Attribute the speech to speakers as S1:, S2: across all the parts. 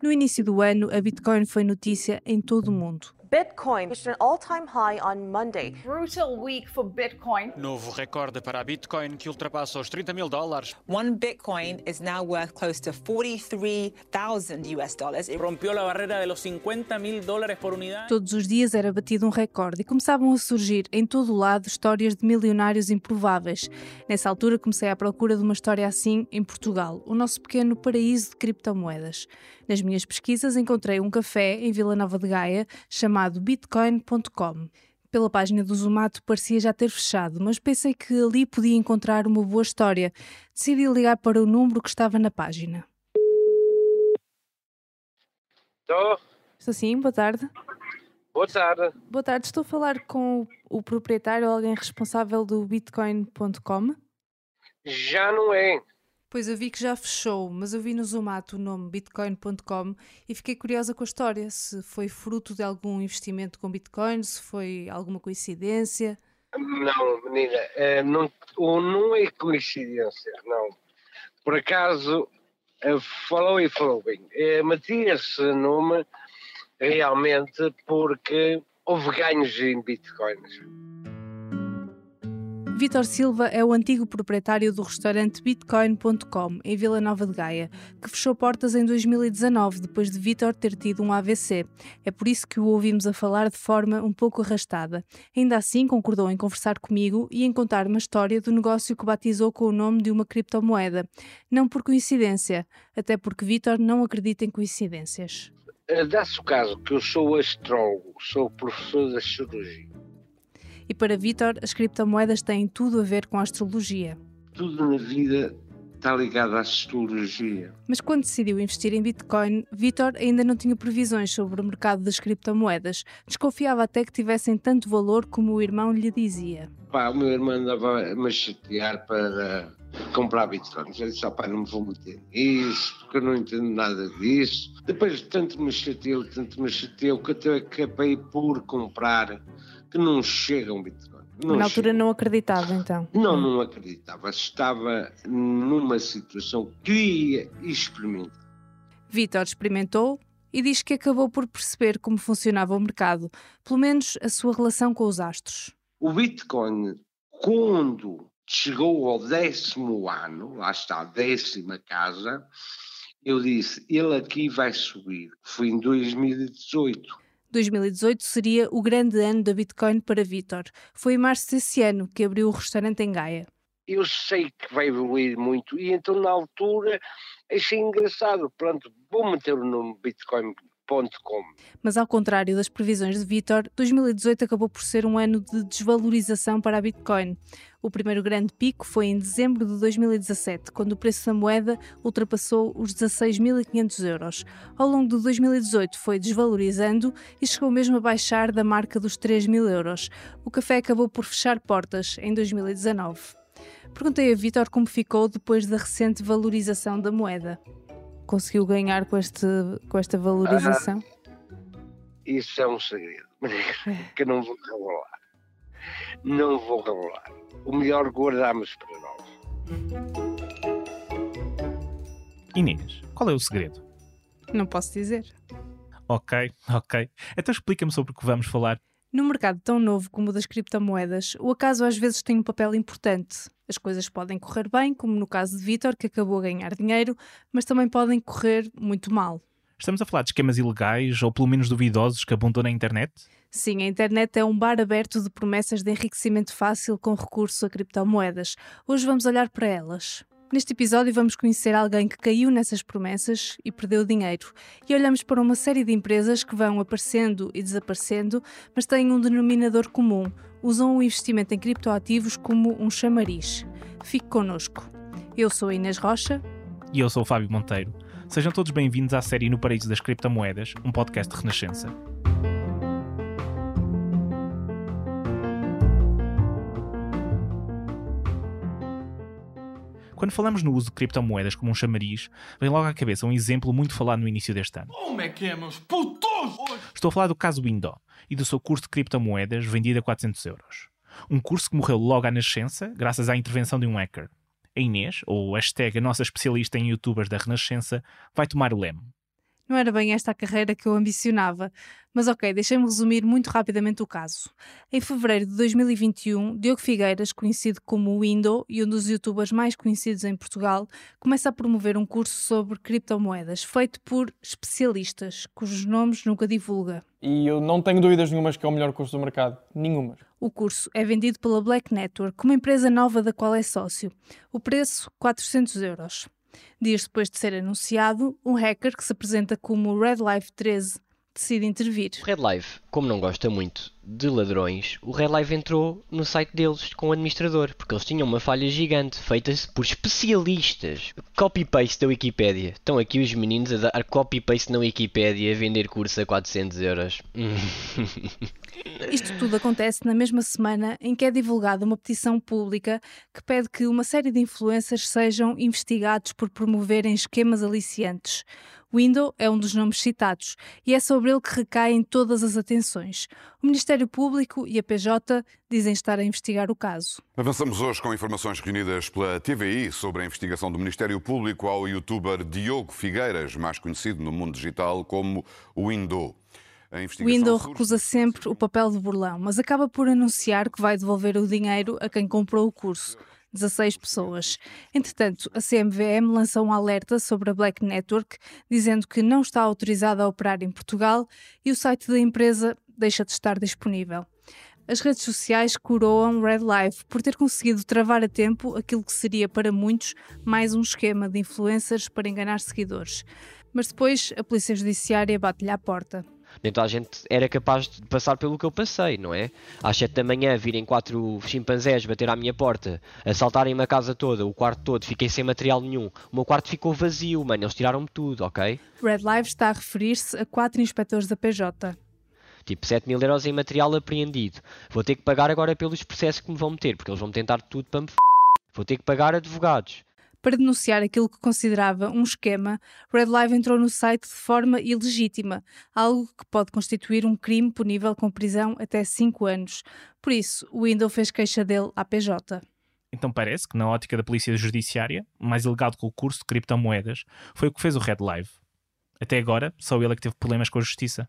S1: No início do ano, a Bitcoin foi notícia em todo o mundo.
S2: Bitcoin reached an all-time high on Monday.
S3: Brutal week for Bitcoin.
S4: Novo recorde para a Bitcoin que ultrapassa os 30 mil dólares.
S5: One Bitcoin is now worth close to 43,000 US dollars.
S6: Rompió la barrera de los 50 mil dólares por unidad.
S1: Todos os dias era batido um recorde e começavam a surgir em todo o lado histórias de milionários improváveis. Nessa altura comecei à procura de uma história assim em Portugal, o nosso pequeno paraíso de criptomoedas. Nas minhas pesquisas encontrei um café em Vila Nova de Gaia chamado bitcoin.com. Pela página do Zumato parecia já ter fechado, mas pensei que ali podia encontrar uma boa história. Decidi ligar para o número que estava na página.
S7: Estou.
S1: Estou sim, boa tarde.
S7: Boa tarde.
S1: Boa tarde, estou a falar com o proprietário ou alguém responsável do bitcoin.com.
S7: Já não é.
S1: Pois eu vi que já fechou, mas eu vi no Zumato o nome bitcoin.com e fiquei curiosa com a história, se foi fruto de algum investimento com bitcoin, se foi alguma coincidência.
S7: Não, menina, eh, não, não é coincidência, não. Por acaso, eh, falou e falou bem. Eh, Meti esse nome realmente porque houve ganhos em bitcoins.
S1: Vítor Silva é o antigo proprietário do restaurante Bitcoin.com, em Vila Nova de Gaia, que fechou portas em 2019, depois de Vítor ter tido um AVC. É por isso que o ouvimos a falar de forma um pouco arrastada. Ainda assim, concordou em conversar comigo e em contar uma história do negócio que batizou com o nome de uma criptomoeda. Não por coincidência, até porque Vítor não acredita em coincidências.
S7: Eh, Dá-se o caso que eu sou astrólogo, sou professor de astrologia.
S1: E para Vítor, as criptomoedas têm tudo a ver com a astrologia.
S7: Tudo na vida está ligado à astrologia.
S1: Mas quando decidiu investir em Bitcoin, Vítor ainda não tinha previsões sobre o mercado das criptomoedas. Desconfiava até que tivessem tanto valor como o irmão lhe dizia.
S7: Pá, o meu irmão andava-me a chatear para comprar bitcoins. Eu disse, "Ah, pá, não me vou meter nisso, porque eu não entendo nada disso. Depois tanto me chateou, tanto me chateou, que até acabei por comprar, que não chega um bitcoin. Não
S1: Na altura não acreditava, então.
S7: Não, não acreditava. Estava numa situação que queria experimentar.
S1: Vítor experimentou e diz que acabou por perceber como funcionava o mercado, pelo menos a sua relação com os astros.
S7: O Bitcoin, quando chegou ao décimo ano, lá está a décima casa, eu disse, ele aqui vai subir. Foi em 2018.
S1: 2018 seria o grande ano da Bitcoin para Vítor. Foi em março desse ano que abriu o restaurante em Gaia.
S7: Eu sei que vai evoluir muito e então na altura achei engraçado. Pronto, vou meter o nome bitcoin.com.
S1: Mas ao contrário das previsões de Vítor, 2018 acabou por ser um ano de desvalorização para a Bitcoin. O primeiro grande pico foi em dezembro de 2017, quando o preço da moeda ultrapassou os 16.500 euros. Ao longo de 2018 foi desvalorizando e chegou mesmo a baixar da marca dos 3.000 euros. O café acabou por fechar portas em 2019. Perguntei a Vítor como ficou depois da recente valorização da moeda. Conseguiu ganhar com, este, com esta valorização?
S7: Isso é um segredo que eu não vou revelar. Não vou revelar. O melhor guardamos para nós.
S8: Inês, qual é o segredo?
S1: Não posso dizer.
S8: Ok, ok. Então explica-me sobre o que vamos falar.
S1: No mercado tão novo como o das criptomoedas, o acaso às vezes tem um papel importante. As coisas podem correr bem, como no caso de Vitor, que acabou a ganhar dinheiro, mas também podem correr muito mal.
S8: Estamos a falar de esquemas ilegais ou pelo menos duvidosos que abundam na internet?
S1: Sim, a internet é um bar aberto de promessas de enriquecimento fácil com recurso a criptomoedas. Hoje vamos olhar para elas. Neste episódio vamos conhecer alguém que caiu nessas promessas e perdeu dinheiro. E olhamos para uma série de empresas que vão aparecendo e desaparecendo, mas têm um denominador comum. Usam o investimento em criptoativos como um chamariz. Fique connosco. Eu sou a Inês Rocha.
S8: E eu sou o Fábio Monteiro. Sejam todos bem-vindos à série No Paraíso das Criptomoedas, um podcast de Renascença. Quando falamos no uso de criptomoedas como um chamariz, vem logo à cabeça um exemplo muito falado no início deste ano.
S9: Como é que é, meus putos?
S8: Estou a falar do caso Window e do seu curso de criptomoedas vendido a 400 euros. Um curso que morreu logo à nascença, graças à intervenção de um hacker. A Inês, ou hashtag a nossa especialista em youtubers da Renascença, vai tomar o leme.
S1: Não era bem esta a carreira que eu ambicionava. Mas ok, deixem-me resumir muito rapidamente o caso. Em fevereiro de 2021, Diogo Figueiras, conhecido como Window e um dos youtubers mais conhecidos em Portugal, começa a promover um curso sobre criptomoedas, feito por especialistas, cujos nomes nunca divulga.
S9: E eu não tenho dúvidas nenhumas que é o melhor curso do mercado. Nenhumas.
S1: O curso é vendido pela Black Network, uma empresa nova da qual é sócio. O preço, 400 euros. Dias depois de ser anunciado, um hacker que se apresenta como Red Life 13 decide intervir.
S10: Red Live, como não gosta muito de ladrões, o Red Live entrou no site deles com o administrador, porque eles tinham uma falha gigante feita por especialistas. Copy-paste da Wikipédia. Estão aqui os meninos a dar copy-paste na Wikipédia a vender curso a 400 euros.
S1: Isto tudo acontece na mesma semana em que é divulgada uma petição pública que pede que uma série de influencers sejam investigados por promoverem esquemas aliciantes. Window é um dos nomes citados e é sobre ele que recaem todas as atenções. O Ministério Público e a PJ dizem estar a investigar o caso.
S11: Avançamos hoje com informações reunidas pela TVI sobre a investigação do Ministério Público ao youtuber Diogo Figueiras, mais conhecido no mundo digital como Window.
S1: Window recusa sempre o papel de burlão, mas acaba por anunciar que vai devolver o dinheiro a quem comprou o curso. 16 pessoas. Entretanto, a CMVM lançou um alerta sobre a Black Network, dizendo que não está autorizada a operar em Portugal e o site da empresa deixa de estar disponível. As redes sociais coroam Red Life por ter conseguido travar a tempo aquilo que seria para muitos mais um esquema de influencers para enganar seguidores. Mas depois a Polícia Judiciária bate-lhe à porta
S10: nem toda a gente era capaz de passar pelo que eu passei, não é? Às 7 da manhã virem quatro chimpanzés bater à minha porta, assaltarem-me a casa toda, o quarto todo, fiquei sem material nenhum. O meu quarto ficou vazio, mano, eles tiraram-me tudo, ok?
S1: Red Live está a referir-se a quatro inspectores da PJ.
S10: Tipo, 7 mil euros em material apreendido. Vou ter que pagar agora pelos processos que me vão meter, porque eles vão tentar tudo para me f... Vou ter que pagar advogados.
S1: Para denunciar aquilo que considerava um esquema, Red Live entrou no site de forma ilegítima, algo que pode constituir um crime punível com prisão até 5 anos. Por isso, o Windows fez queixa dele à PJ.
S8: Então parece que, na ótica da Polícia Judiciária, mais ilegado que o curso de criptomoedas foi o que fez o Red Live. Até agora, só ele é que teve problemas com a justiça.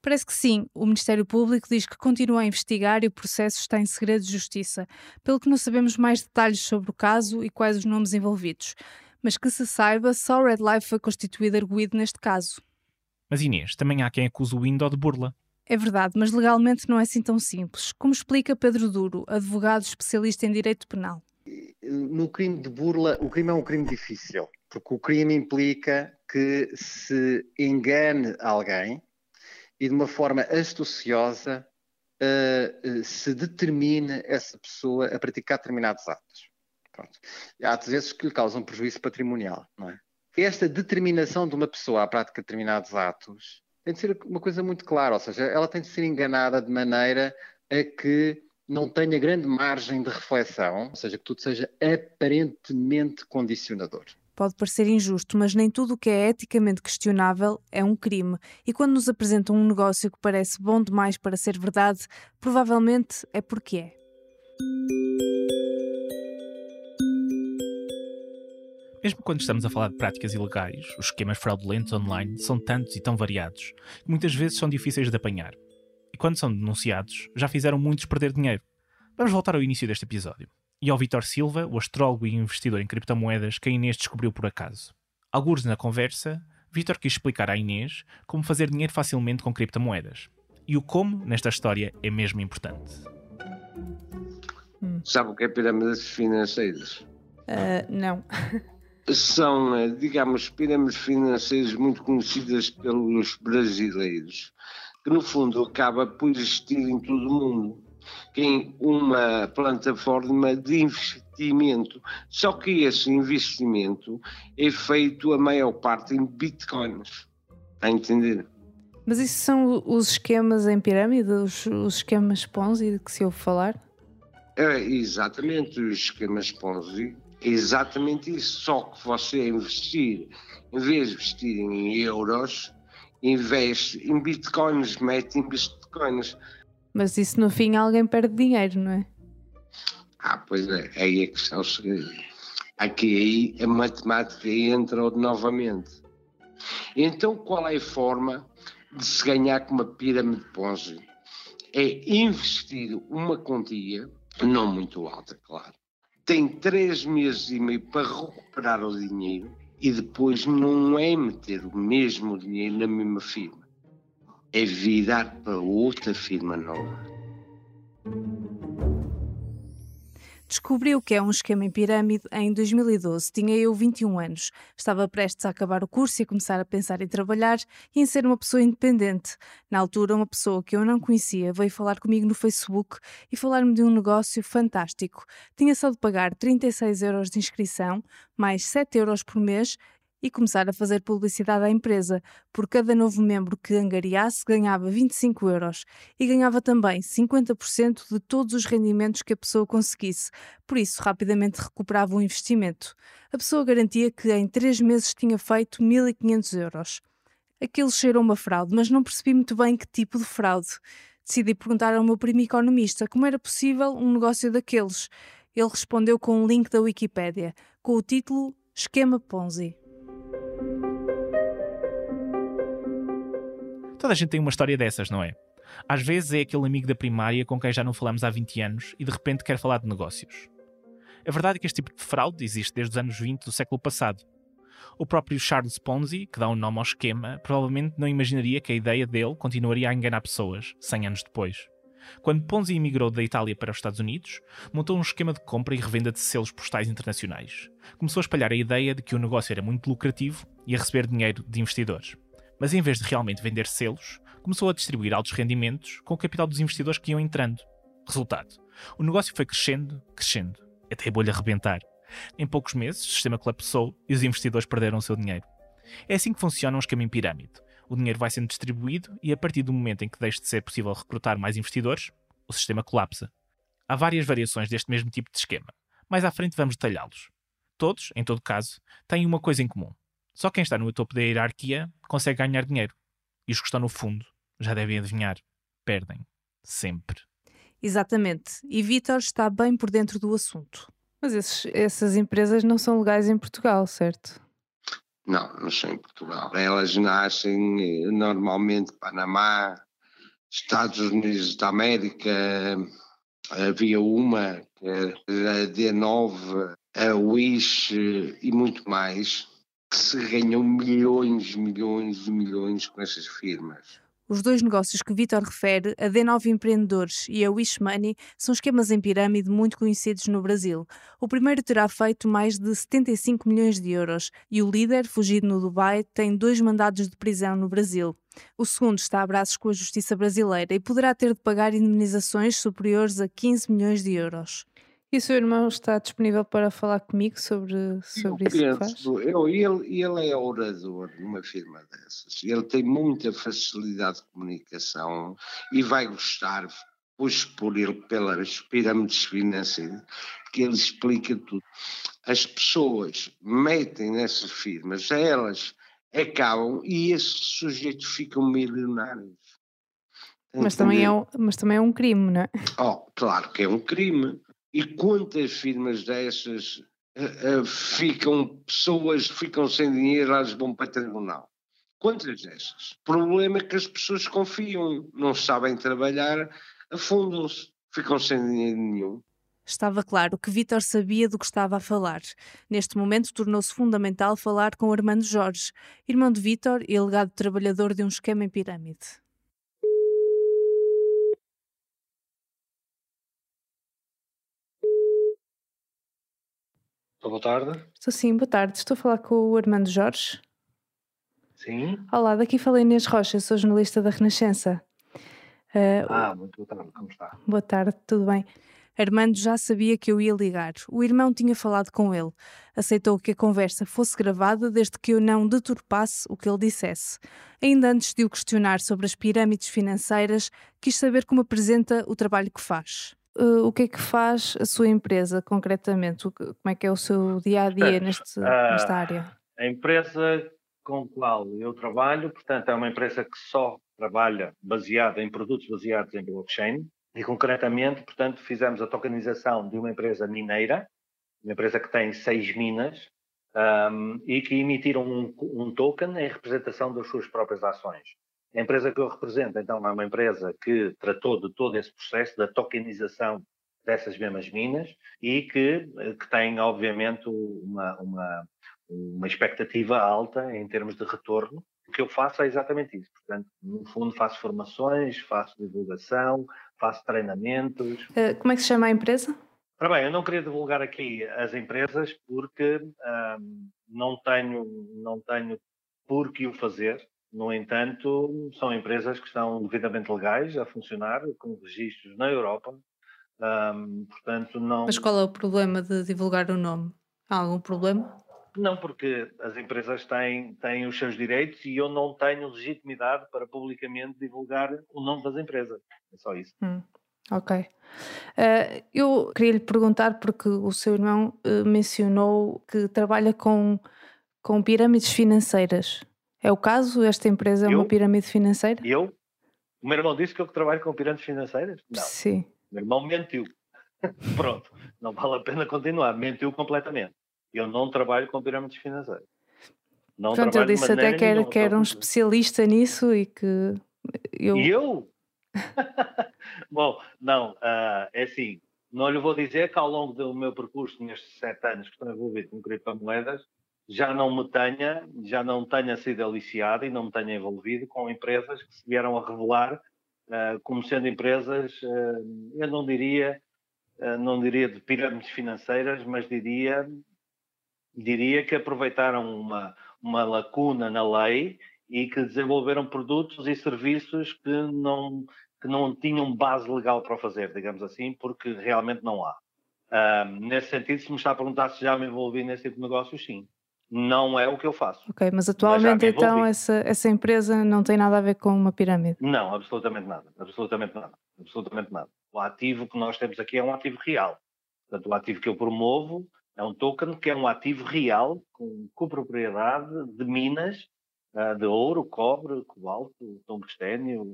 S1: Parece que sim. O Ministério Público diz que continua a investigar e o processo está em segredo de justiça, pelo que não sabemos mais detalhes sobre o caso e quais os nomes envolvidos. Mas que se saiba, só Red Life foi constituído arguído neste caso.
S8: Mas Inês, também há quem acuse o Window de burla.
S1: É verdade, mas legalmente não é assim tão simples. Como explica Pedro Duro, advogado especialista em direito penal.
S12: No crime de burla, o crime é um crime difícil, porque o crime implica que se engane alguém e de uma forma astuciosa uh, uh, se determine essa pessoa a praticar determinados atos. Pronto. Há vezes que lhe causam prejuízo patrimonial, não é? Esta determinação de uma pessoa à prática de determinados atos tem de ser uma coisa muito clara, ou seja, ela tem de ser enganada de maneira a que não tenha grande margem de reflexão, ou seja, que tudo seja aparentemente condicionador.
S1: Pode parecer injusto, mas nem tudo o que é eticamente questionável é um crime. E quando nos apresentam um negócio que parece bom demais para ser verdade, provavelmente é porque é.
S8: Mesmo quando estamos a falar de práticas ilegais, os esquemas fraudulentos online são tantos e tão variados que muitas vezes são difíceis de apanhar. E quando são denunciados, já fizeram muitos perder dinheiro. Vamos voltar ao início deste episódio e ao Vitor Silva, o astrólogo e investidor em criptomoedas que a Inês descobriu por acaso. Alguns na conversa, Vitor quis explicar à Inês como fazer dinheiro facilmente com criptomoedas. E o como, nesta história, é mesmo importante.
S7: Hum. Sabe o que é pirâmides financeiras?
S1: Uh, não.
S7: São, eh, digamos, pirâmides financeiras muito conhecidas pelos brasileiros, que no fundo acaba por existir em todo o mundo em uma plataforma de investimento. Só que esse investimento é feito a maior parte em bitcoins. A entender?
S1: Mas isso são os esquemas em pirâmide, os, os esquemas Ponzi de que se ouve falar?
S7: É, exatamente, os esquemas Ponzi. É exatamente isso. Só que você investir, em vez de investir em euros, investe em bitcoins, mete em bitcoins.
S1: Mas isso no fim alguém perde dinheiro, não é?
S7: Ah, pois é, aí é que está o segredo. Aqui aí a matemática entra novamente. Então, qual é a forma de se ganhar com uma pirâmide de Ponzi? É investir uma quantia, não muito alta, claro. Tem três meses e meio para recuperar o dinheiro e depois não é meter o mesmo dinheiro na mesma firma. É virar para outra firma nova.
S1: Descobri o que é um esquema em pirâmide em 2012. Tinha eu 21 anos. Estava prestes a acabar o curso e a começar a pensar em trabalhar e em ser uma pessoa independente. Na altura, uma pessoa que eu não conhecia veio falar comigo no Facebook e falar-me de um negócio fantástico. Tinha só de pagar 36 euros de inscrição, mais 7 euros por mês e começar a fazer publicidade à empresa. Por cada novo membro que angariasse, ganhava 25 euros e ganhava também 50% de todos os rendimentos que a pessoa conseguisse. Por isso, rapidamente recuperava o investimento. A pessoa garantia que em 3 meses tinha feito 1500 euros. Aquilo cheirou uma fraude, mas não percebi muito bem que tipo de fraude. Decidi perguntar ao meu primo economista como era possível um negócio daqueles. Ele respondeu com um link da Wikipédia, com o título Esquema Ponzi.
S8: Toda a gente tem uma história dessas, não é? Às vezes é aquele amigo da primária com quem já não falamos há 20 anos e de repente quer falar de negócios. A verdade é que este tipo de fraude existe desde os anos 20 do século passado. O próprio Charles Ponzi, que dá um nome ao esquema, provavelmente não imaginaria que a ideia dele continuaria a enganar pessoas 100 anos depois. Quando Ponzi emigrou da Itália para os Estados Unidos, montou um esquema de compra e revenda de selos postais internacionais. Começou a espalhar a ideia de que o negócio era muito lucrativo e a receber dinheiro de investidores. Mas em vez de realmente vender selos, começou a distribuir altos rendimentos com o capital dos investidores que iam entrando. Resultado: o negócio foi crescendo, crescendo, até a bolha arrebentar. Em poucos meses, o sistema colapsou e os investidores perderam o seu dinheiro. É assim que funciona um esquema em pirâmide. O dinheiro vai sendo distribuído e, a partir do momento em que deixe de ser possível recrutar mais investidores, o sistema colapsa. Há várias variações deste mesmo tipo de esquema. Mais à frente vamos detalhá-los. Todos, em todo caso, têm uma coisa em comum. Só quem está no topo da hierarquia consegue ganhar dinheiro. E os que estão no fundo já devem adivinhar. Perdem. Sempre.
S1: Exatamente. E Vitor está bem por dentro do assunto. Mas esses, essas empresas não são legais em Portugal, certo?
S7: Não, não são em Portugal. Elas nascem eh, normalmente Panamá, Estados Unidos da América. Havia uma, que era a D9, a Wish eh, e muito mais que se ganham milhões, milhões e milhões com essas firmas.
S1: Os dois negócios que Vitor refere, a D9 Empreendedores e a Wish Money, são esquemas em pirâmide muito conhecidos no Brasil. O primeiro terá feito mais de 75 milhões de euros e o líder, fugido no Dubai, tem dois mandados de prisão no Brasil. O segundo está a braços com a justiça brasileira e poderá ter de pagar indemnizações superiores a 15 milhões de euros. E o seu irmão está disponível para falar comigo sobre, sobre eu isso penso, que faz?
S7: Eu, ele, ele é orador numa firma dessas. Ele tem muita facilidade de comunicação e vai gostar, pois por ele, pelas pirâmides financeiras, que ele explica tudo. As pessoas metem nessas firmas, elas acabam e esses sujeitos ficam milionários.
S1: Mas também, é um, mas também é um crime, não é?
S7: Oh, claro que é um crime e quantas firmas dessas uh, uh, ficam, pessoas ficam sem dinheiro, elas vão para tribunal? Quantas dessas? O problema é que as pessoas confiam, não sabem trabalhar, afundam-se, ficam sem dinheiro nenhum.
S1: Estava claro que Vítor sabia do que estava a falar. Neste momento tornou-se fundamental falar com Armando Jorge, irmão de Vítor e alegado trabalhador de um esquema em pirâmide.
S13: Boa tarde.
S1: Estou sim, boa tarde. Estou a falar com o Armando Jorge.
S13: Sim.
S1: Olá, daqui falei Inês Rocha, sou jornalista da Renascença.
S13: Uh, ah, muito boa tarde, como está?
S1: Boa tarde, tudo bem. Armando já sabia que eu ia ligar. O irmão tinha falado com ele. Aceitou que a conversa fosse gravada desde que eu não deturpasse o que ele dissesse. Ainda antes de o questionar sobre as pirâmides financeiras, quis saber como apresenta o trabalho que faz uh, o que é que faz a sua empresa concretamente? O, como é que é o seu dia a dia neste, uh, nesta área?
S13: A empresa com a qual eu trabalho, portanto, é uma empresa que só trabalha baseada em produtos baseados em blockchain e concretamente, portanto, fizemos a tokenização de uma empresa mineira, uma empresa que tem seis minas um, e que emitiram um, um, token em representação das suas próprias ações. A empresa que eu represento, então, é uma empresa que tratou de todo esse processo da tokenização dessas mesmas minas e que, que tem, obviamente, uma, uma, uma expectativa alta em termos de retorno. O que eu faço é exatamente isso. Portanto, no fundo, faço formações, faço divulgação, faço treinamentos.
S1: Uh, como é que se chama a empresa?
S13: Ora bem, eu não queria divulgar aqui as empresas porque não, tenho, não tenho por que o fazer. No entanto, são empresas que estão devidamente legais a funcionar, com registros na Europa. Um, portanto, não.
S1: Mas qual é o problema de divulgar o nome? Há algum problema?
S13: Não, porque as empresas têm, têm os seus direitos e eu não tenho legitimidade para publicamente divulgar o nome das empresas. É só isso.
S1: Hum. Ok. Uh, eu queria lhe perguntar, porque o seu irmão uh, mencionou que trabalha com, com pirâmides financeiras. É o caso? Esta empresa é
S13: eu?
S1: uma pirâmide financeira?
S13: Eu? O meu irmão disse que eu trabalho com pirâmides financeiras? Não.
S1: Sim.
S13: O meu irmão mentiu. Pronto, não vale a pena continuar. Mentiu completamente. Eu não trabalho com pirâmides financeiras.
S1: Não Pronto, eu disse até que era, que era um especialista nisso e que
S13: eu. E eu? Bom, não, uh, é assim, não lhe vou dizer que ao longo do meu percurso, nestes sete anos que estou envolvido com criptomoedas, já não me tenha, já não tenha sido aliciado e não me tenha envolvido com empresas que se vieram a revelar uh, como sendo empresas, uh, eu não diria, não diria de pirâmides financeiras, mas diria, diria que aproveitaram uma, uma lacuna na lei e que desenvolveram produtos e serviços que não, que não tinham base legal para fazer, digamos assim, porque realmente não há. nesse sentido, se me está a perguntar se já me envolvi nesse tipo de negócio, sim. Não é o que eu faço.
S1: Ok, mas atualmente mas então essa, essa empresa não tem nada a ver com uma pirâmide?
S13: Não, absolutamente nada. Absolutamente nada. Absolutamente nada. O ativo que nós temos aqui é um ativo real. Portanto, o ativo que eu promovo é um token que é um ativo real, com copropriedade de minas ah, de ouro, cobre, cobalto, tungstênio,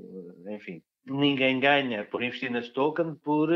S13: enfim. Ninguém ganha por investir nesse token por,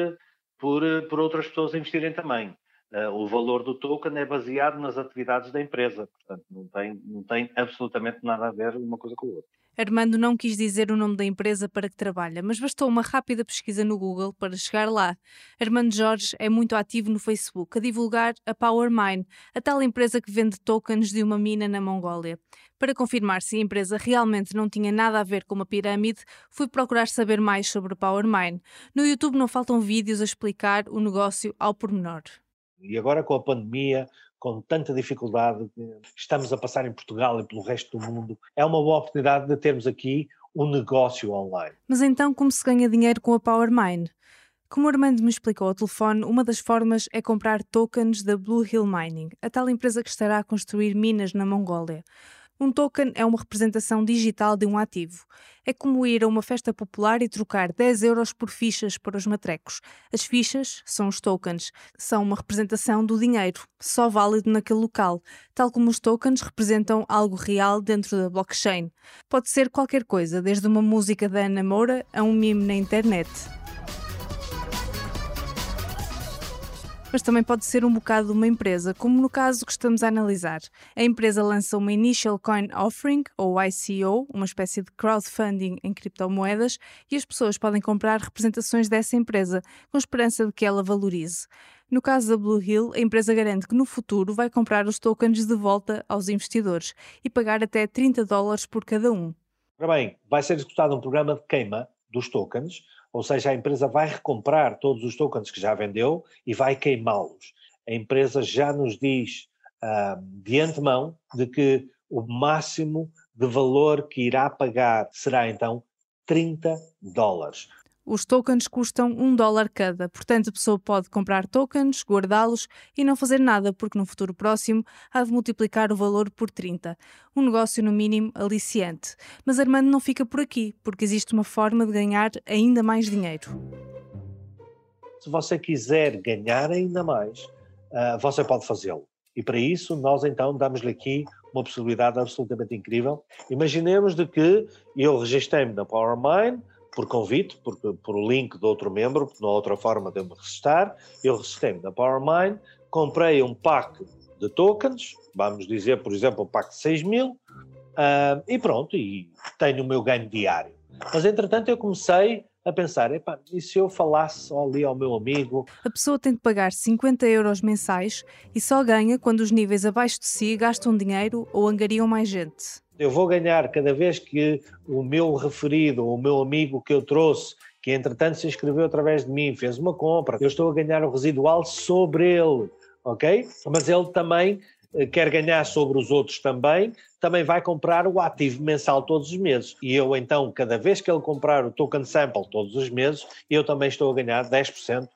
S13: por, por outras pessoas investirem também. Uh, o valor do token é baseado nas atividades da empresa, portanto, não tem, não tem absolutamente nada a ver uma coisa com a outra.
S1: Armando não quis dizer o nome da empresa para que trabalha, mas bastou uma rápida pesquisa no Google para chegar lá. Armando Jorge é muito ativo no Facebook a divulgar a PowerMine, a tal empresa que vende tokens de uma mina na Mongólia. Para confirmar se a empresa realmente não tinha nada a ver com uma pirâmide, fui procurar saber mais sobre PowerMine. No YouTube não faltam vídeos a explicar o negócio ao pormenor.
S14: E agora com a pandemia, com tanta dificuldade que estamos a passar em Portugal e pelo resto do mundo, é uma boa oportunidade de termos aqui um negócio online.
S1: Mas então como se ganha dinheiro com a PowerMine? Como o Armando me explicou ao telefone, uma das formas é comprar tokens da Blue Hill Mining, a tal empresa que estará a construir minas na Mongólia. Um token é uma representação digital de um ativo. É como ir a uma festa popular e trocar 10 euros por fichas para os matrecos. As fichas são os tokens, são uma representação do dinheiro, só válido naquele local, tal como os tokens representam algo real dentro da blockchain. Pode ser qualquer coisa, desde uma música da Ana Moura a um meme na internet. Mas também pode ser um bocado de uma empresa, como no caso que estamos a analisar. A empresa lança uma Initial Coin Offering, ou ICO, uma espécie de crowdfunding em criptomoedas, e as pessoas podem comprar representações dessa empresa, com esperança de que ela valorize. No caso da Blue Hill, a empresa garante que no futuro vai comprar os tokens de volta aos investidores e pagar até 30 dólares por cada um.
S14: Ora bem, vai ser executado um programa de queima dos tokens, ou seja, a empresa vai recomprar todos os tokens que já vendeu e vai queimá-los. A empresa já nos diz uh, de antemão de que o máximo de valor que irá pagar será então 30 dólares.
S1: Os tokens custam um dólar cada, portanto a pessoa pode comprar tokens, guardá-los e não fazer nada, porque no futuro próximo há de multiplicar o valor por 30. Um negócio, no mínimo, aliciante. Mas Armando não fica por aqui, porque existe uma forma de ganhar ainda mais dinheiro.
S14: Se você quiser ganhar ainda mais, uh, você pode fazê-lo. E para isso, nós então damos-lhe aqui uma possibilidade absolutamente incrível. Imaginemos de que eu registrei-me na PowerMine, por convite, por, por o link de outro membro, não há outra forma de eu me registrar. Eu registrei-me na PowerMine, comprei um pack de tokens, vamos dizer, por exemplo, o pacto de 6 mil, uh, e pronto, e tenho o meu ganho diário. Mas entretanto eu comecei a pensar, epá, e se eu falasse ali ao meu amigo?
S1: A pessoa tem de pagar 50 euros mensais e só ganha quando os níveis abaixo de si gastam dinheiro ou angariam mais gente.
S14: Eu vou ganhar cada vez que o meu referido, ou o meu amigo que eu trouxe, que entretanto se inscreveu através de mim, fez uma compra, eu estou a ganhar o residual sobre ele, ok? Mas ele também eh, quer ganhar sobre os outros também, também vai comprar o ativo mensal todos os meses. E eu, então, cada vez que ele comprar o token sample todos os meses, eu também estou a ganhar 10%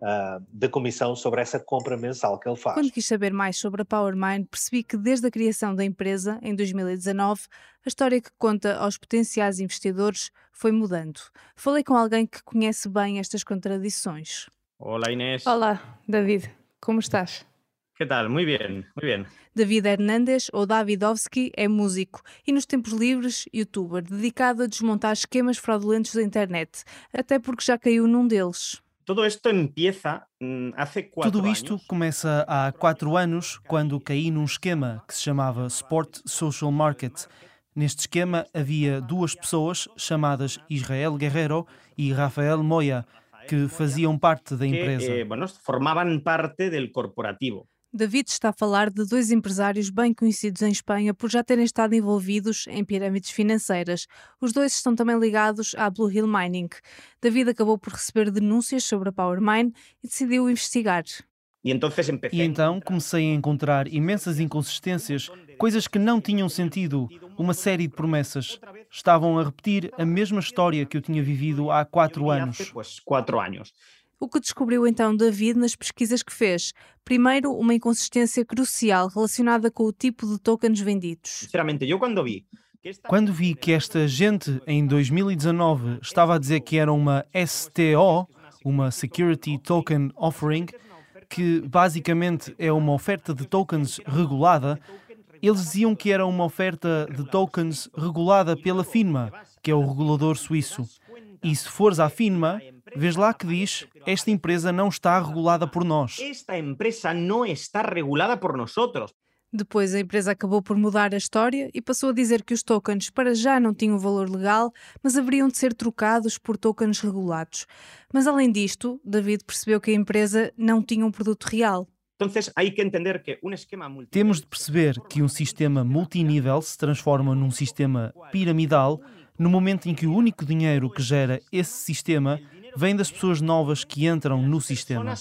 S14: uh, de comissão sobre essa compra mensal que ele faz.
S1: Quando quis saber mais sobre a PowerMind, percebi que desde a criação da empresa, em 2019, a história que conta aos potenciais investidores foi mudando. Falei com alguém que conhece bem estas contradições.
S15: Olá, Inês.
S1: Olá, David. Como estás?
S15: ¿Qué tal? Muy bien, muy bien.
S1: David Hernandes, ou Davidovski, é músico e nos tempos livres, youtuber, dedicado a desmontar esquemas fraudulentos da internet, até porque já caiu num deles.
S15: Tudo isto empieza mm,
S16: Tudo isto começa há quatro anos, quando caí num esquema que se chamava Sport Social Market. Neste esquema havia duas pessoas chamadas Israel Guerrero e Rafael Moya, que faziam parte da empresa.
S15: Que, eh, bueno, formaban parte del corporativo.
S1: David está a falar de dois empresários bem conhecidos em Espanha por já terem estado envolvidos em pirâmides financeiras. Os dois estão também ligados à Blue Hill Mining. David acabou por receber denúncias sobre a PowerMine e decidiu investigar.
S16: E então comecei a encontrar imensas inconsistências, coisas que não tinham sentido, uma série de promessas. Estavam a repetir a mesma história que eu tinha vivido há quatro anos.
S1: O que descobriu então David nas pesquisas que fez? Primeiro, uma inconsistência crucial relacionada com o tipo de tokens vendidos.
S15: Sinceramente, eu quando vi
S16: quando vi que esta gente em 2019 estava a dizer que era uma STO, uma Security Token Offering, que basicamente é uma oferta de tokens regulada, eles diziam que era uma oferta de tokens regulada pela FINMA, que é o regulador suíço. E se fores à FINMA, vês lá que diz: esta empresa não está regulada por nós.
S15: Esta empresa não está regulada por nós.
S1: Depois a empresa acabou por mudar a história e passou a dizer que os tokens para já não tinham valor legal, mas haveriam de ser trocados por tokens regulados. Mas além disto, David percebeu que a empresa não tinha um produto real.
S16: Temos de perceber que um sistema multinível se transforma num sistema piramidal no momento em que o único dinheiro que gera esse sistema vem das pessoas novas que entram no sistema.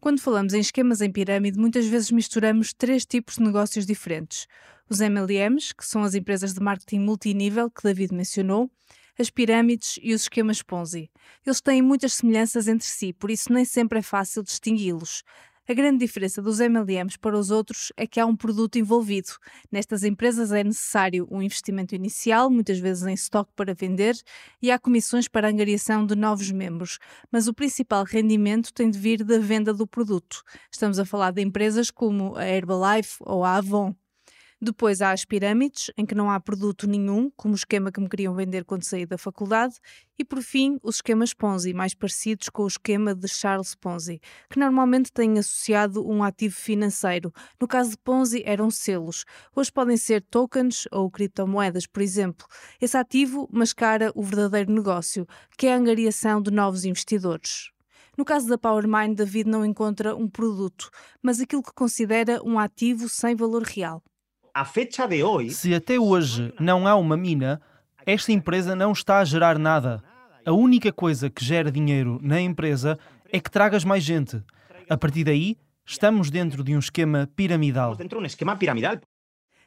S1: Quando falamos em esquemas em pirâmide, muitas vezes misturamos três tipos de negócios diferentes. Os MLMs, que são as empresas de marketing multinível que David mencionou, as pirâmides e os esquemas Ponzi. Eles têm muitas semelhanças entre si, por isso nem sempre é fácil distingui-los. A grande diferença dos MLMs para os outros é que há um produto envolvido. Nestas empresas é necessário um investimento inicial, muitas vezes em estoque para vender, e há comissões para angariação de novos membros, mas o principal rendimento tem de vir da venda do produto. Estamos a falar de empresas como a Herbalife ou a Avon. Depois há as pirâmides, em que não há produto nenhum, como o esquema que me queriam vender quando saí da faculdade. E por fim, os esquemas Ponzi, mais parecidos com o esquema de Charles Ponzi, que normalmente têm associado um ativo financeiro. No caso de Ponzi, eram selos. Hoje podem ser tokens ou criptomoedas, por exemplo. Esse ativo mascara o verdadeiro negócio, que é a angariação de novos investidores. No caso da PowerMind, David não encontra um produto, mas aquilo que considera um ativo sem valor real
S16: a fecha de hoje. Se até hoje não há uma mina, esta empresa não está a gerar nada. A única coisa que gera dinheiro na empresa é que tragas mais gente. A partir daí, estamos dentro de um esquema piramidal.
S15: Dentro de um esquema piramidal.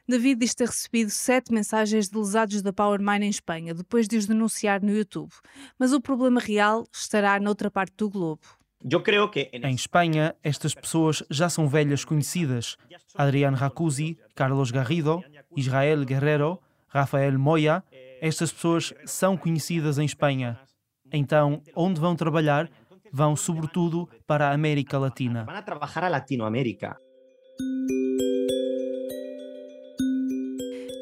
S1: David diz ter recebido sete mensagens de lesados da PowerMine em Espanha, depois de os denunciar no YouTube. Mas o problema real estará noutra parte do globo.
S16: Em Espanha, estas pessoas já são velhas conhecidas. Adrián Racusi, Carlos Garrido, Israel Guerrero, Rafael Moya, estas pessoas são conhecidas em Espanha. Então, onde vão trabalhar? Vão sobretudo para a América Latina.
S15: Vão trabalhar a Latinoamérica.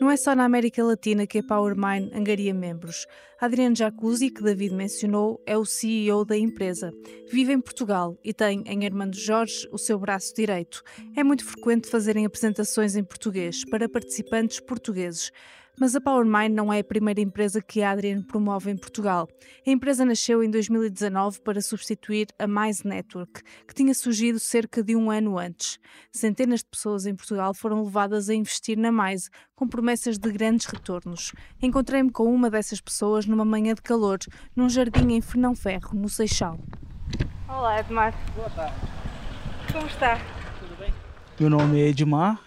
S1: Não é só na América Latina que a PowerMine angaria membros. Adriano Jacuzzi, que David mencionou, é o CEO da empresa. Vive em Portugal e tem, em Armando Jorge, o seu braço direito. É muito frequente fazerem apresentações em português para participantes portugueses. Mas a PowerMine não é a primeira empresa que a Adrian promove em Portugal. A empresa nasceu em 2019 para substituir a Mais Network, que tinha surgido cerca de um ano antes. Centenas de pessoas em Portugal foram levadas a investir na Mais, com promessas de grandes retornos. Encontrei-me com uma dessas pessoas numa manhã de calor, num jardim em Fernão Ferro, no Seixal.
S17: Olá, Edmar.
S18: Boa tarde.
S17: Como está?
S18: Tudo bem? Meu nome é Edmar,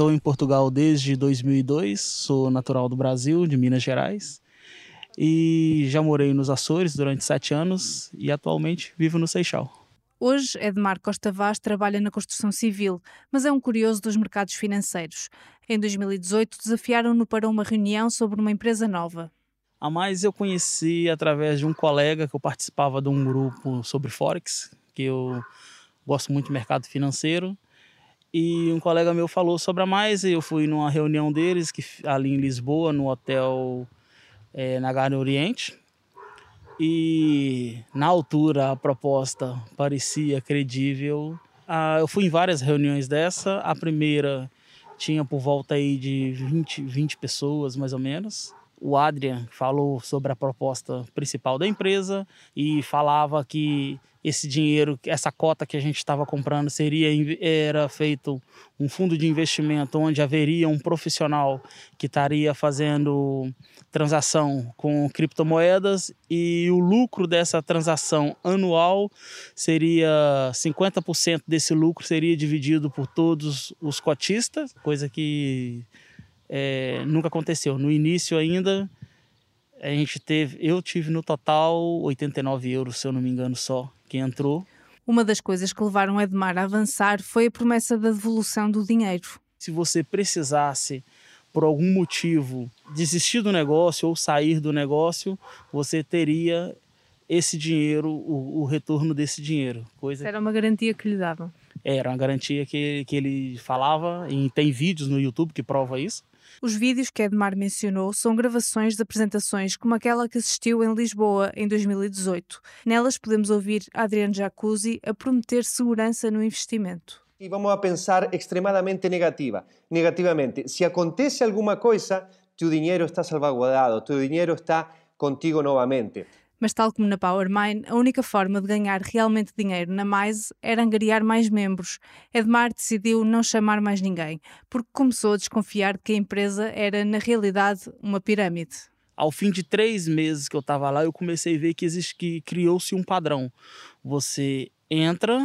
S18: Estou em Portugal desde 2002, sou natural do Brasil, de Minas Gerais, e já morei nos Açores durante sete anos e atualmente vivo no Seixal.
S1: Hoje, Edmar Costa Vaz trabalha na construção civil, mas é um curioso dos mercados financeiros. Em 2018, desafiaram-no para uma reunião sobre uma empresa nova.
S18: A mais eu conheci através de um colega que eu participava de um grupo sobre Forex, que eu gosto muito do mercado financeiro. E um colega meu falou sobre a Mais, eu fui numa reunião deles, que ali em Lisboa, no hotel é, na Garden Oriente. E na altura a proposta parecia credível. Ah, eu fui em várias reuniões dessa. A primeira tinha por volta aí de 20, 20 pessoas, mais ou menos. O Adrian falou sobre a proposta principal da empresa e falava que esse dinheiro, essa cota que a gente estava comprando seria era feito um fundo de investimento onde haveria um profissional que estaria fazendo transação com criptomoedas e o lucro dessa transação anual seria 50% desse lucro seria dividido por todos os cotistas, coisa que é, nunca aconteceu. No início ainda a gente teve, eu tive no total 89 euros, se eu não me engano, só que entrou.
S1: Uma das coisas que levaram Edmar a avançar foi a promessa da devolução do dinheiro.
S18: Se você precisasse, por algum motivo, desistir do negócio ou sair do negócio, você teria esse dinheiro, o, o retorno desse dinheiro.
S1: Coisa... Era uma garantia que lhe davam.
S18: Era uma garantia que, que ele falava, e tem vídeos no YouTube que prova isso.
S1: Os vídeos que Edmar mencionou são gravações de apresentações como aquela que assistiu em Lisboa em 2018. Nelas podemos ouvir Adriano Jacuzzi a prometer segurança no investimento.
S19: E vamos a pensar extremadamente negativa, negativamente. Se acontece alguma coisa, teu dinheiro está salvaguardado, teu dinheiro está contigo novamente.
S1: Mas, tal como na PowerMine, a única forma de ganhar realmente dinheiro na Mais era angariar mais membros. Edmar decidiu não chamar mais ninguém, porque começou a desconfiar de que a empresa era, na realidade, uma pirâmide.
S18: Ao fim de três meses que eu estava lá, eu comecei a ver que, que criou-se um padrão. Você entra,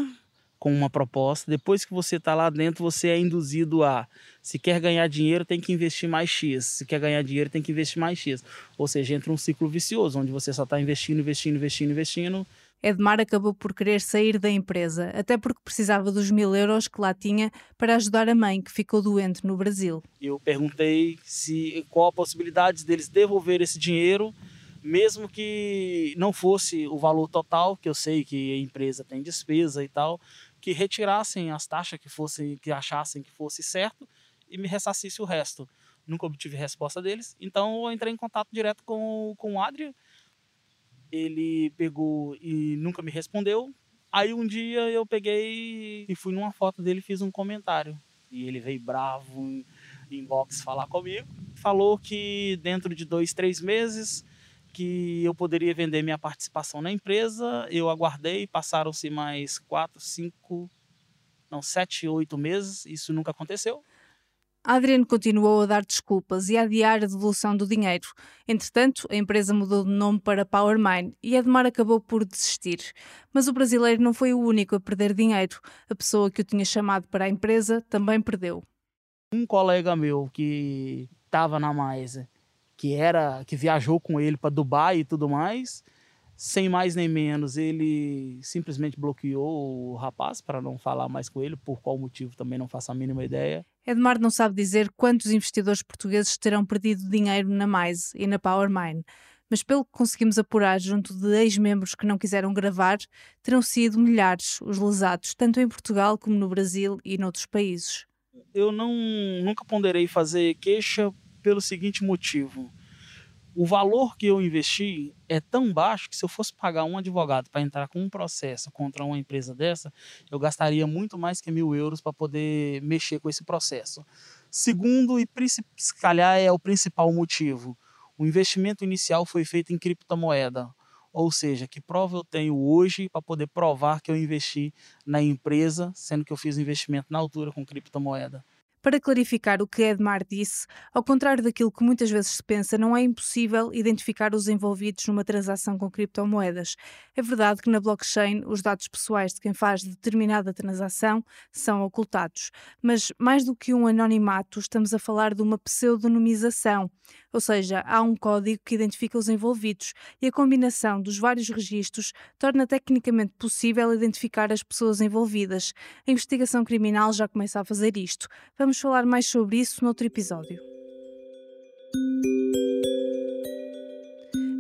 S18: com uma proposta. Depois que você está lá dentro, você é induzido a, se quer ganhar dinheiro, tem que investir mais X. Se quer ganhar dinheiro, tem que investir mais X. Ou seja, entra um ciclo vicioso, onde você só está investindo, investindo, investindo, investindo.
S1: Edmar acabou por querer sair da empresa, até porque precisava dos mil euros que lá tinha para ajudar a mãe, que ficou doente no Brasil.
S18: Eu perguntei se qual a possibilidade deles devolver esse dinheiro mesmo que não fosse o valor total, que eu sei que a empresa tem despesa e tal, que retirassem as taxas que fossem, que achassem que fosse certo e me ressarcisse o resto. Nunca obtive resposta deles, então eu entrei em contato direto com, com o Adrian. Ele pegou e nunca me respondeu. Aí um dia eu peguei e fui numa foto dele e fiz um comentário. E ele veio bravo inbox falar comigo. Falou que dentro de dois, três meses que eu poderia vender minha participação na empresa. Eu aguardei, passaram-se mais quatro, cinco, não, sete, oito meses. Isso nunca aconteceu.
S1: Adriano continuou a dar desculpas e a adiar a devolução do dinheiro. Entretanto, a empresa mudou de nome para PowerMine e Edmar acabou por desistir. Mas o brasileiro não foi o único a perder dinheiro. A pessoa que o tinha chamado para a empresa também perdeu.
S18: Um colega meu que estava na Mais que era que viajou com ele para Dubai e tudo mais. Sem mais nem menos, ele simplesmente bloqueou o rapaz para não falar mais com ele, por qual motivo também não faço a mínima ideia.
S1: Edmar não sabe dizer quantos investidores portugueses terão perdido dinheiro na Mais e na PowerMine, mas pelo que conseguimos apurar junto de ex-membros que não quiseram gravar, terão sido milhares os lesados, tanto em Portugal como no Brasil e noutros países.
S18: Eu não nunca ponderei fazer queixa pelo seguinte motivo. O valor que eu investi é tão baixo que se eu fosse pagar um advogado para entrar com um processo contra uma empresa dessa, eu gastaria muito mais que mil euros para poder mexer com esse processo. Segundo, e se calhar é o principal motivo, o investimento inicial foi feito em criptomoeda. Ou seja, que prova eu tenho hoje para poder provar que eu investi na empresa, sendo que eu fiz o investimento na altura com criptomoeda?
S1: Para clarificar o que Edmar disse, ao contrário daquilo que muitas vezes se pensa, não é impossível identificar os envolvidos numa transação com criptomoedas. É verdade que na blockchain os dados pessoais de quem faz determinada transação são ocultados, mas mais do que um anonimato, estamos a falar de uma pseudonimização, ou seja, há um código que identifica os envolvidos e a combinação dos vários registros torna tecnicamente possível identificar as pessoas envolvidas. A investigação criminal já começa a fazer isto. Vamos falar mais sobre isso noutro episódio.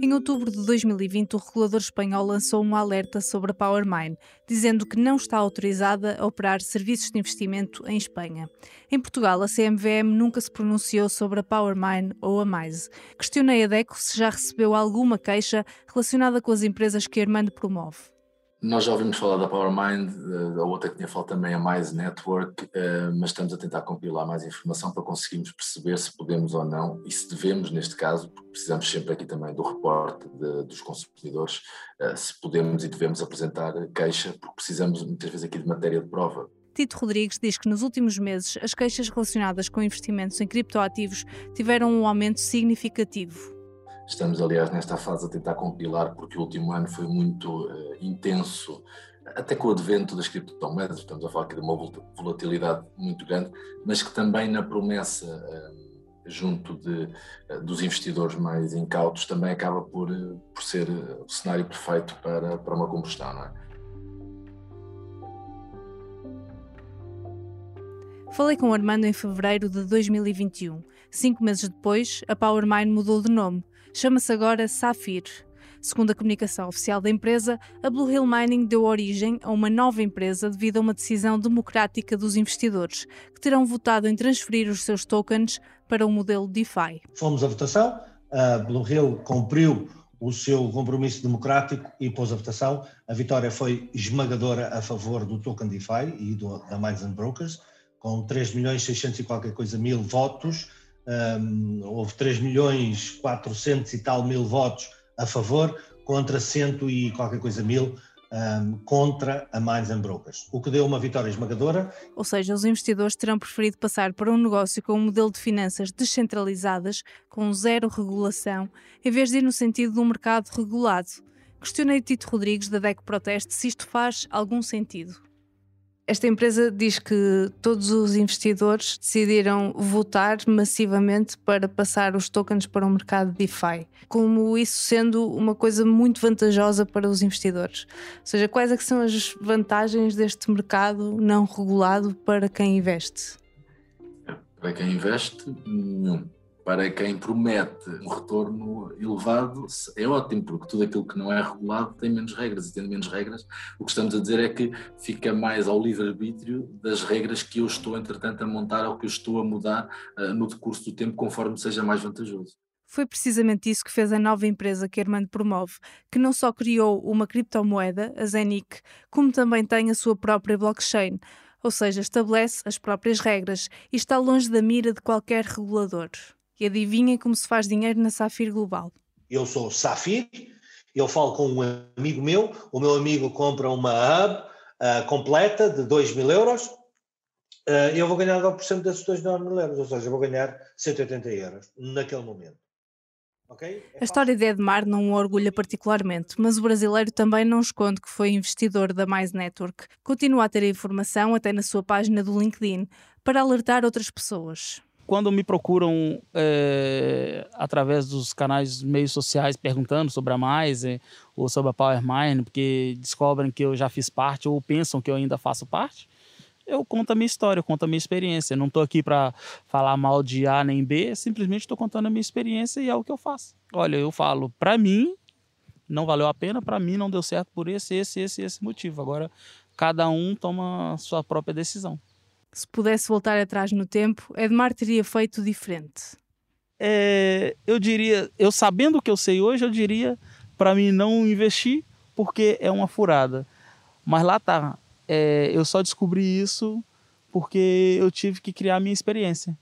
S1: Em outubro de 2020, o regulador espanhol lançou um alerta sobre a PowerMine, dizendo que não está autorizada a operar serviços de investimento em Espanha. Em Portugal, a CMVM nunca se pronunciou sobre a PowerMine ou a Mais. Questionei a DECO se já recebeu alguma queixa relacionada com as empresas que a Armando promove.
S20: Nós já ouvimos falar da PowerMind, a outra que tinha falado também a Mais Network, eh, mas estamos a tentar compilar mais informação para conseguirmos perceber se podemos ou não e se devemos, neste caso, porque precisamos sempre aqui também do reporte dos consumidores, eh, se podemos e devemos apresentar queixa, porque precisamos muitas vezes aqui de matéria de prova.
S1: Tito Rodrigues diz que nos últimos meses as queixas relacionadas com investimentos em criptoativos tiveram um aumento significativo.
S20: Estamos, aliás, nesta fase a tentar compilar, porque o último ano foi muito uh, intenso, até com o advento das criptomoedas, estamos a falar aqui de uma volatilidade muito grande, mas que também na promessa uh, junto de, uh, dos investidores mais incautos também acaba por, por ser o cenário perfeito para, para uma combustão, não é?
S1: Falei com o Armando em fevereiro de 2021. Cinco meses depois, a PowerMine mudou de nome chama-se agora Safir. Segundo a comunicação oficial da empresa, a Blue Hill Mining deu origem a uma nova empresa devido a uma decisão democrática dos investidores, que terão votado em transferir os seus tokens para o modelo DeFi.
S14: Fomos à votação, a Blue Hill cumpriu o seu compromisso democrático e pôs a votação. A vitória foi esmagadora a favor do token DeFi e do, da Minds and Brokers, com 3 milhões 600 e qualquer coisa mil votos um, houve 3 milhões 400 e tal mil votos a favor, contra cento e qualquer coisa mil um, contra a Mines and Brokers, o que deu uma vitória esmagadora.
S1: Ou seja, os investidores terão preferido passar para um negócio com um modelo de finanças descentralizadas, com zero regulação, em vez de ir no sentido de um mercado regulado. Questionei Tito Rodrigues da DEC Proteste se isto faz algum sentido. Esta empresa diz que todos os investidores decidiram votar massivamente para passar os tokens para o mercado DeFi, como isso sendo uma coisa muito vantajosa para os investidores. Ou seja, quais é são as vantagens deste mercado não regulado para quem investe?
S20: Para quem investe, nenhum para quem promete um retorno elevado é ótimo, porque tudo aquilo que não é regulado tem menos regras, e tendo menos regras, o que estamos a dizer é que fica mais ao livre-arbítrio das regras que eu estou, entretanto, a montar ou que eu estou a mudar uh, no decurso do tempo, conforme seja mais vantajoso.
S1: Foi precisamente isso que fez a nova empresa que Armando promove, que não só criou uma criptomoeda, a Zenic, como também tem a sua própria blockchain, ou seja, estabelece as próprias regras e está longe da mira de qualquer regulador. E adivinhem como se faz dinheiro na Safir Global.
S14: Eu sou Safir, eu falo com um amigo meu, o meu amigo compra uma hub uh, completa de 2 mil euros, uh, eu vou ganhar 9% desses 2 mil euros, ou seja, eu vou ganhar 180 euros naquele momento. Okay?
S1: É a história de Edmar não o orgulha particularmente, mas o brasileiro também não esconde que foi investidor da Mais Network. Continua a ter a informação até na sua página do LinkedIn para alertar outras pessoas
S18: quando me procuram é, através dos canais meios sociais perguntando sobre a Mais é, ou sobre a PowerMine, porque descobrem que eu já fiz parte ou pensam que eu ainda faço parte, eu conto a minha história, eu conto a minha experiência. Eu não estou aqui para falar mal de A nem B, simplesmente estou contando a minha experiência e é o que eu faço. Olha, eu falo, para mim não valeu a pena, para mim não deu certo por esse, esse, esse, esse motivo. Agora cada um toma a sua própria decisão
S1: se pudesse voltar atrás no tempo, Edmar teria feito diferente.
S18: é, eu diria, eu sabendo o que eu sei hoje, eu diria para mim não investir porque é uma furada. Mas lá tá, é, eu só descobri isso porque eu tive que criar a minha experiência.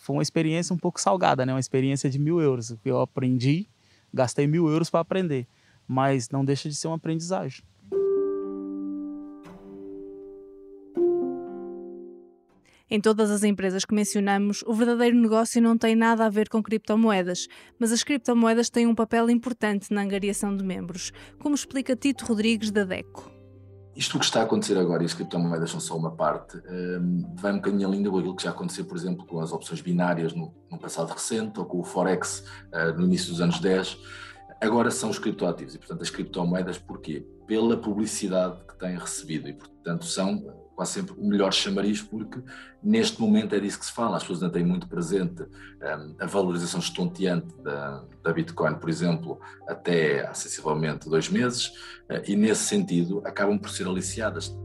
S18: Foi uma experiência um pouco salgada, né? Uma experiência de mil euros. Eu aprendi, gastei mil euros para aprender, mas não deixa de ser uma aprendizagem.
S1: Em todas as empresas que mencionamos, o verdadeiro negócio não tem nada a ver com criptomoedas, mas as criptomoedas têm um papel importante na angariação de membros, como explica Tito Rodrigues da DECO.
S20: Isto que está a acontecer agora, e as criptomoedas são só uma parte, um, vai um bocadinho além daquilo que já aconteceu, por exemplo, com as opções binárias no, passado recente, ou com o Forex uh, no início dos anos 10. Agora são os criptoativos, e portanto as criptomoedas, porquê? Pela publicidade que têm recebido, e portanto são quase sempre o melhor chamariz, porque neste momento é disso que se fala. As pessoas ainda têm muito presente um, a valorização estonteante da, da, Bitcoin, por exemplo, até há sensivelmente dois meses, uh, e nesse sentido acabam por ser aliciadas.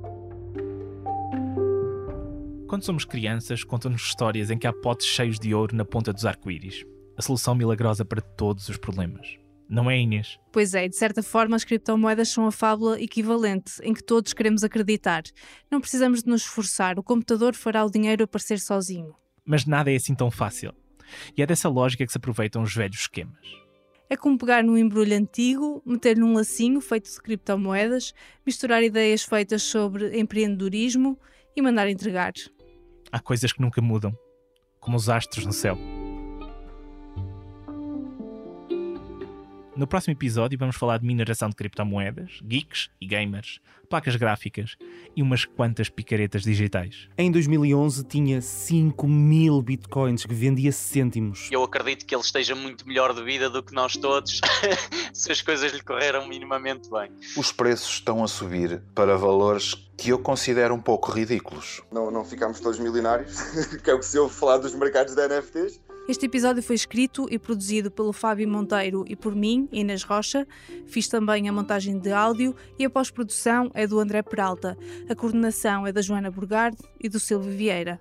S8: Quando somos crianças, contam-nos histórias em que há potes cheios de ouro na ponta dos arco-íris. A solução milagrosa para todos os problemas. Não é, Inês?
S1: Pois é, de certa forma as criptomoedas são a fábula equivalente em que todos queremos acreditar. Não precisamos de nos esforçar, o computador fará o dinheiro aparecer sozinho.
S8: Mas nada é assim tão fácil. E é dessa lógica que se aproveitam os velhos esquemas.
S1: É como pegar num embrulho antigo, meter num lacinho feito de criptomoedas, misturar ideias feitas sobre empreendedorismo e mandar entregar.
S8: Há coisas que nunca mudam, como os astros no céu. No próximo episódio vamos falar de mineração de criptomoedas, geeks e gamers, placas gráficas e umas quantas picaretas digitais.
S16: Em 2011 tinha 5 mil bitcoins que vendia cêntimos.
S21: Eu acredito que ele esteja muito melhor de vida do que nós todos, se as coisas lhe correram minimamente bem.
S22: Os preços estão a subir para valores que eu considero um pouco ridículos.
S23: Não, não ficamos todos milionários, que é o que se ouve falar dos mercados de NFTs.
S1: Este episódio foi escrito e produzido pelo Fábio Monteiro e por mim, Inês Rocha. Fiz também a montagem de áudio e a pós-produção é do André Peralta. A coordenação é da Joana Burgard e do Silvio Vieira.